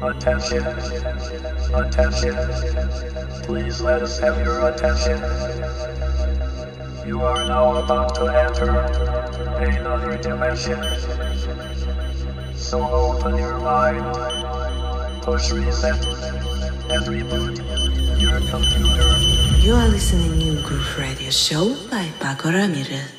Attention, attention, please let us have your attention. You are now about to enter another dimension. So open your mind, push reset, and reboot your computer. You are listening to Groove Radio Show by Pako Ramirez.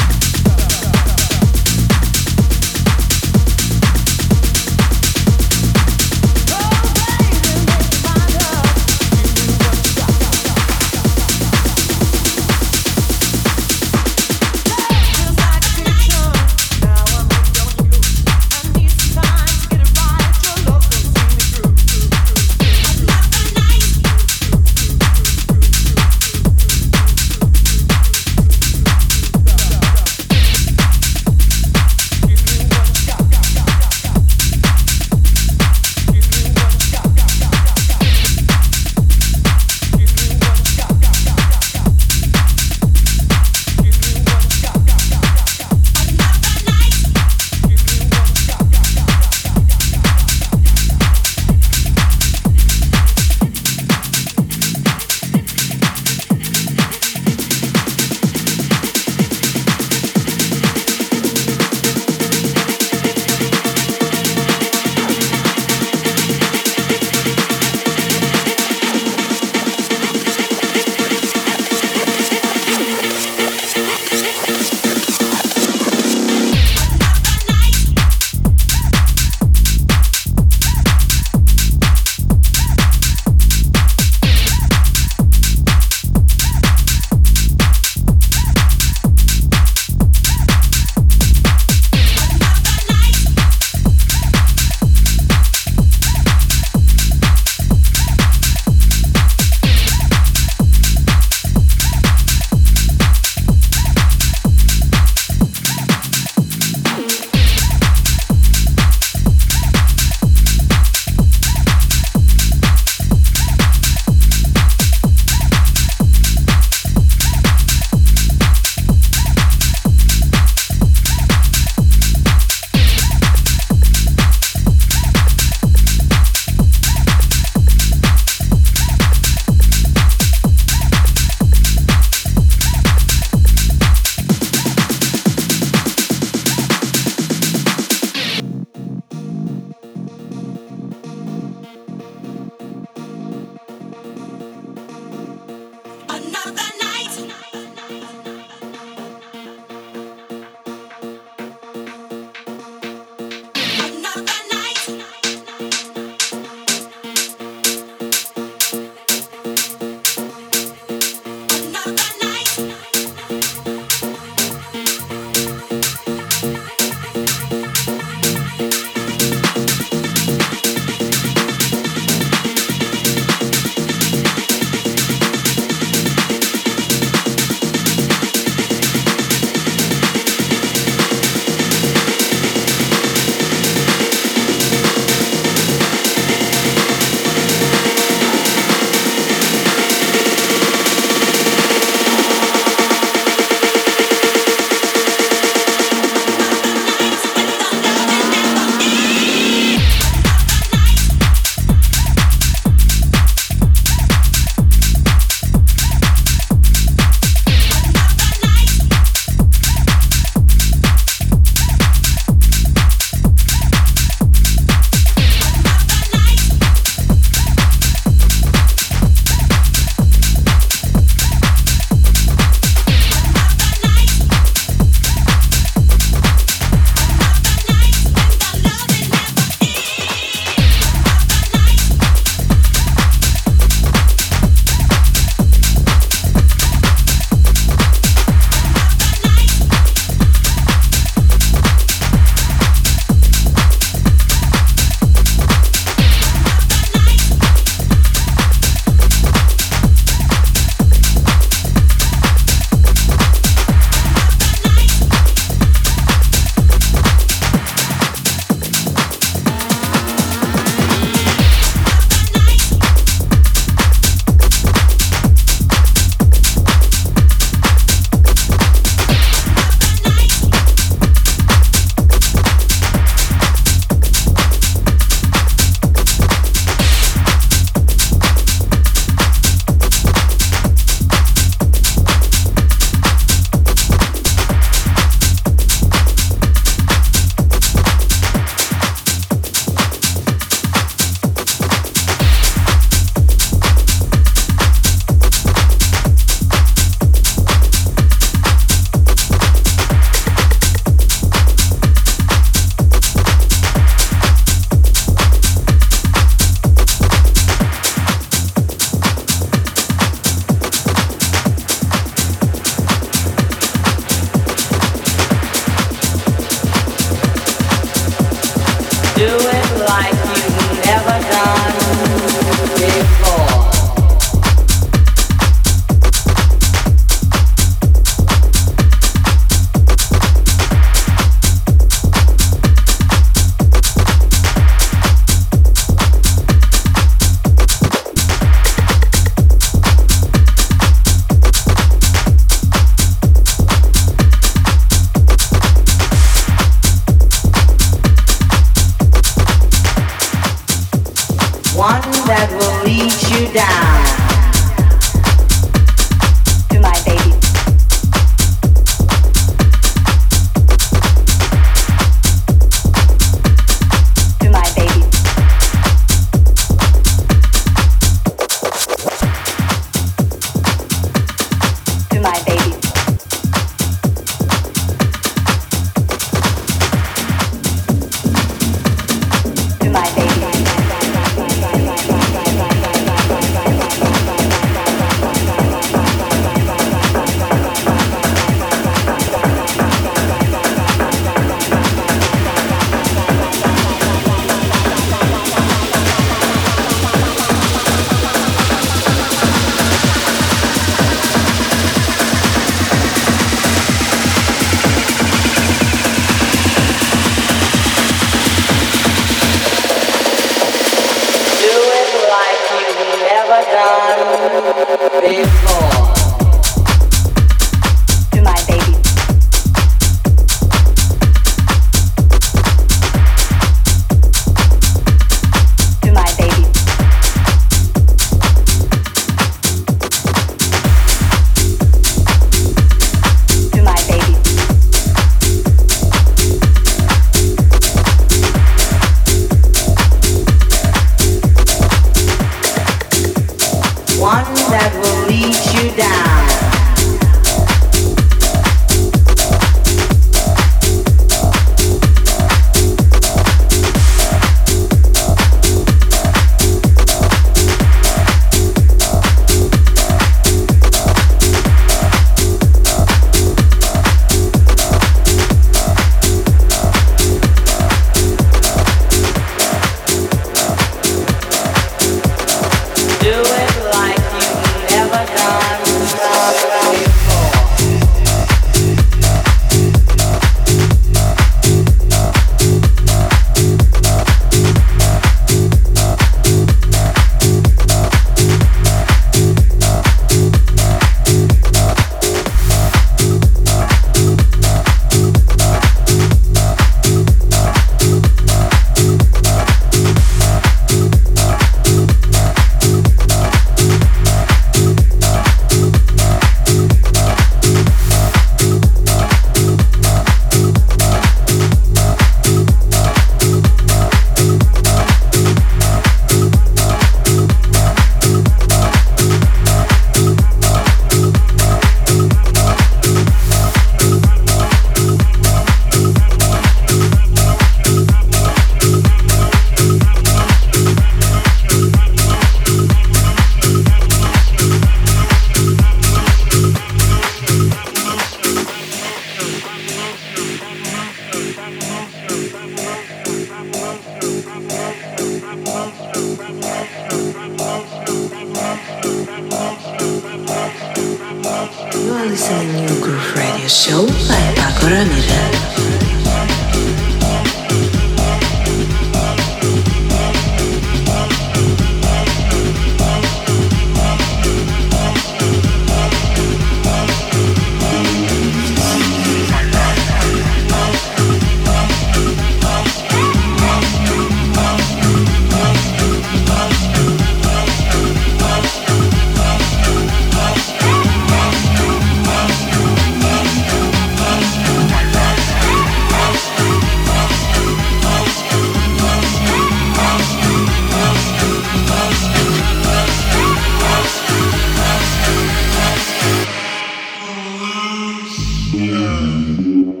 Yeah.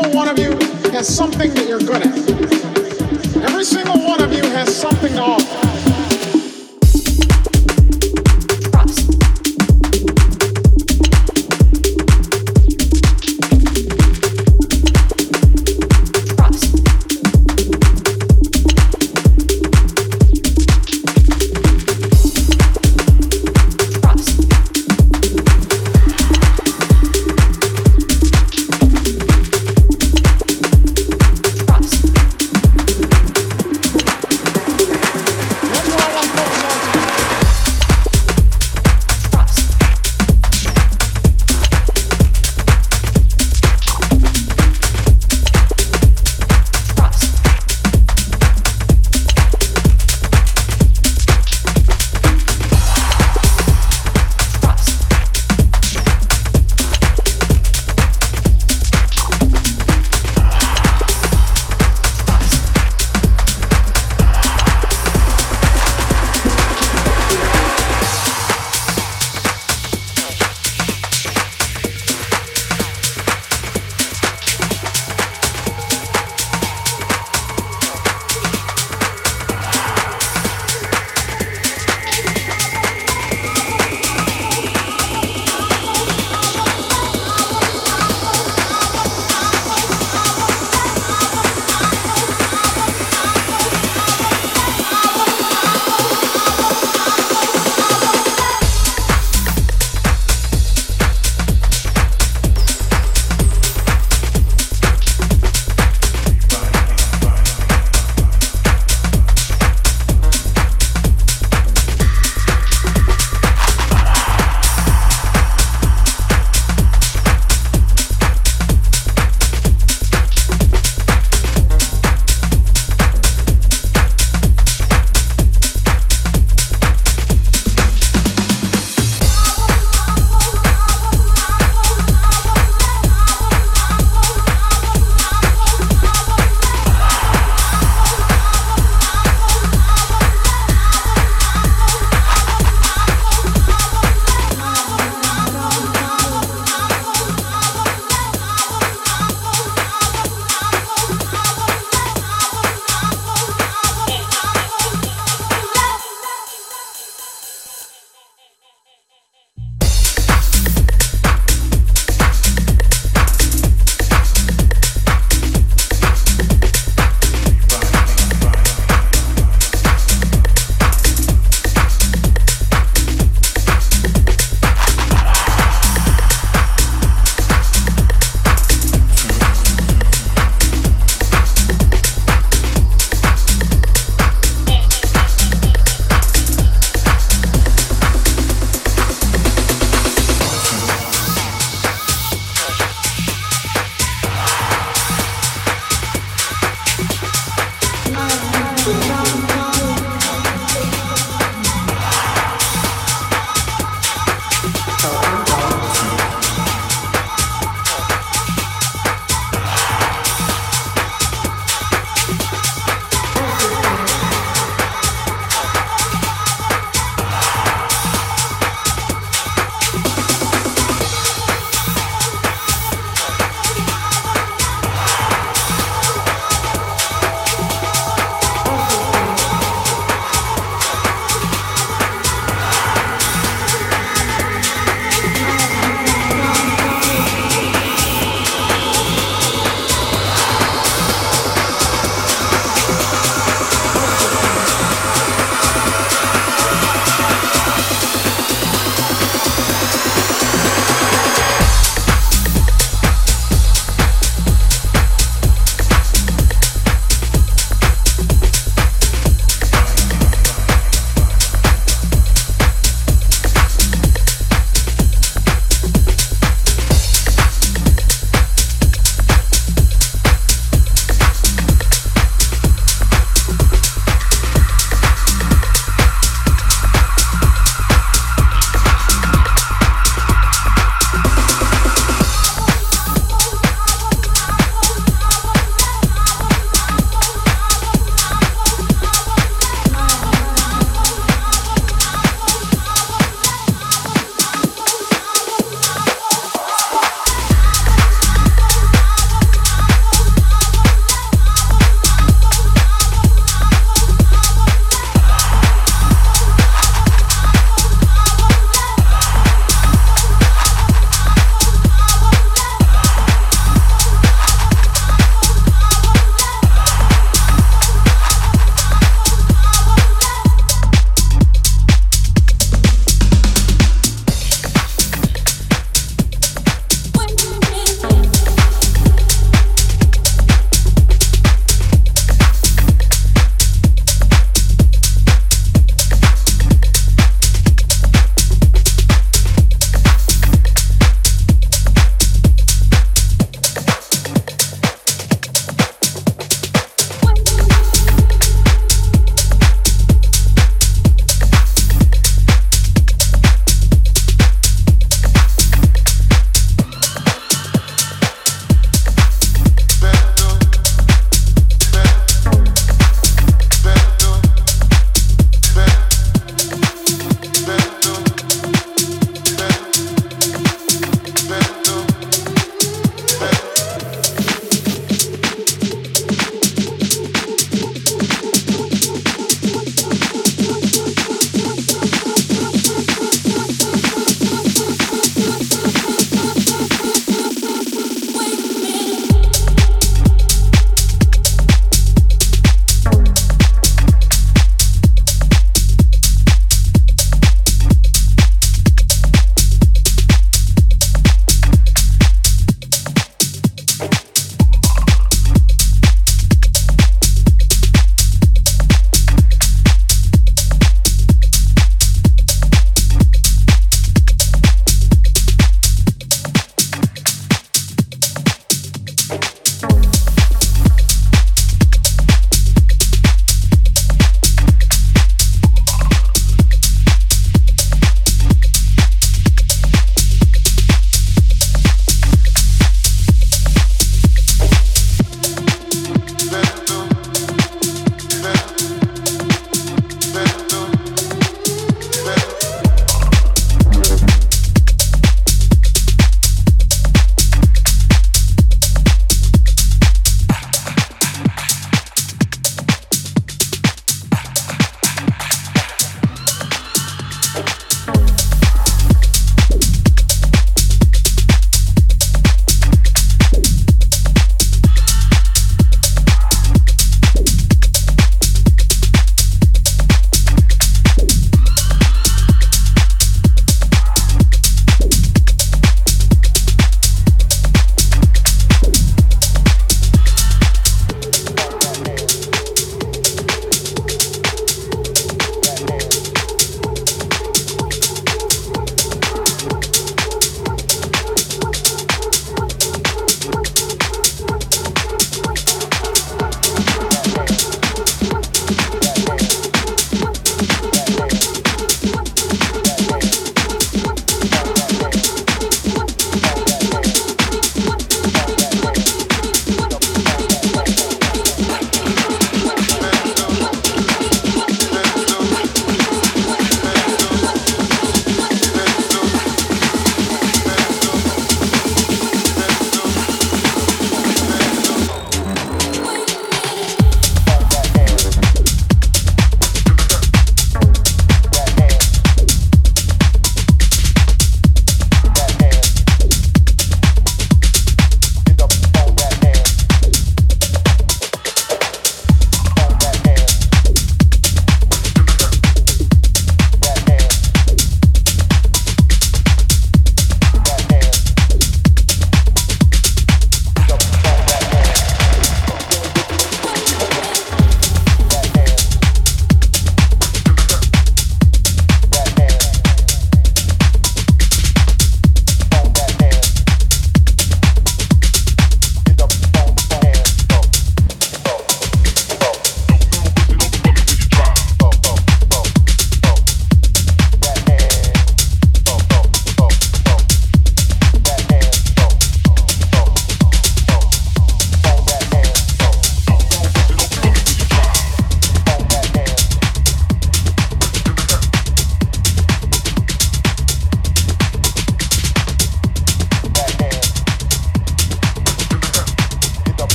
single one of you has something that you're good at. Every single one of you has something to offer.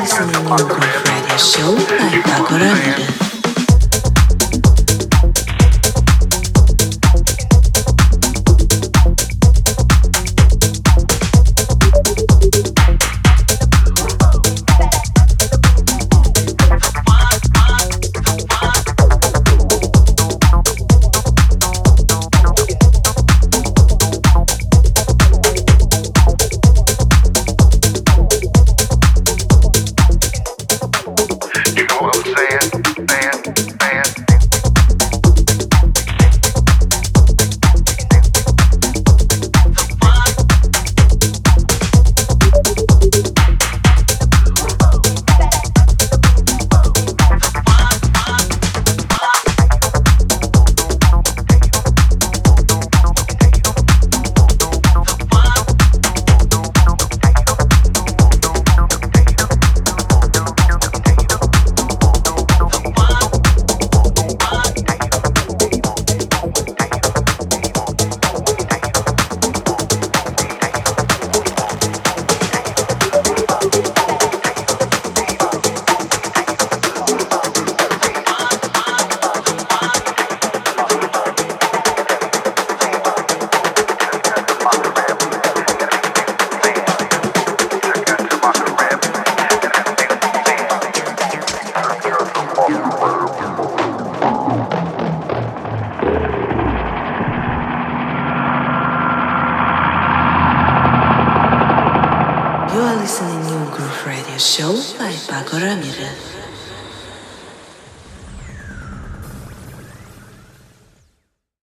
listening to my radio show by Pagorandu.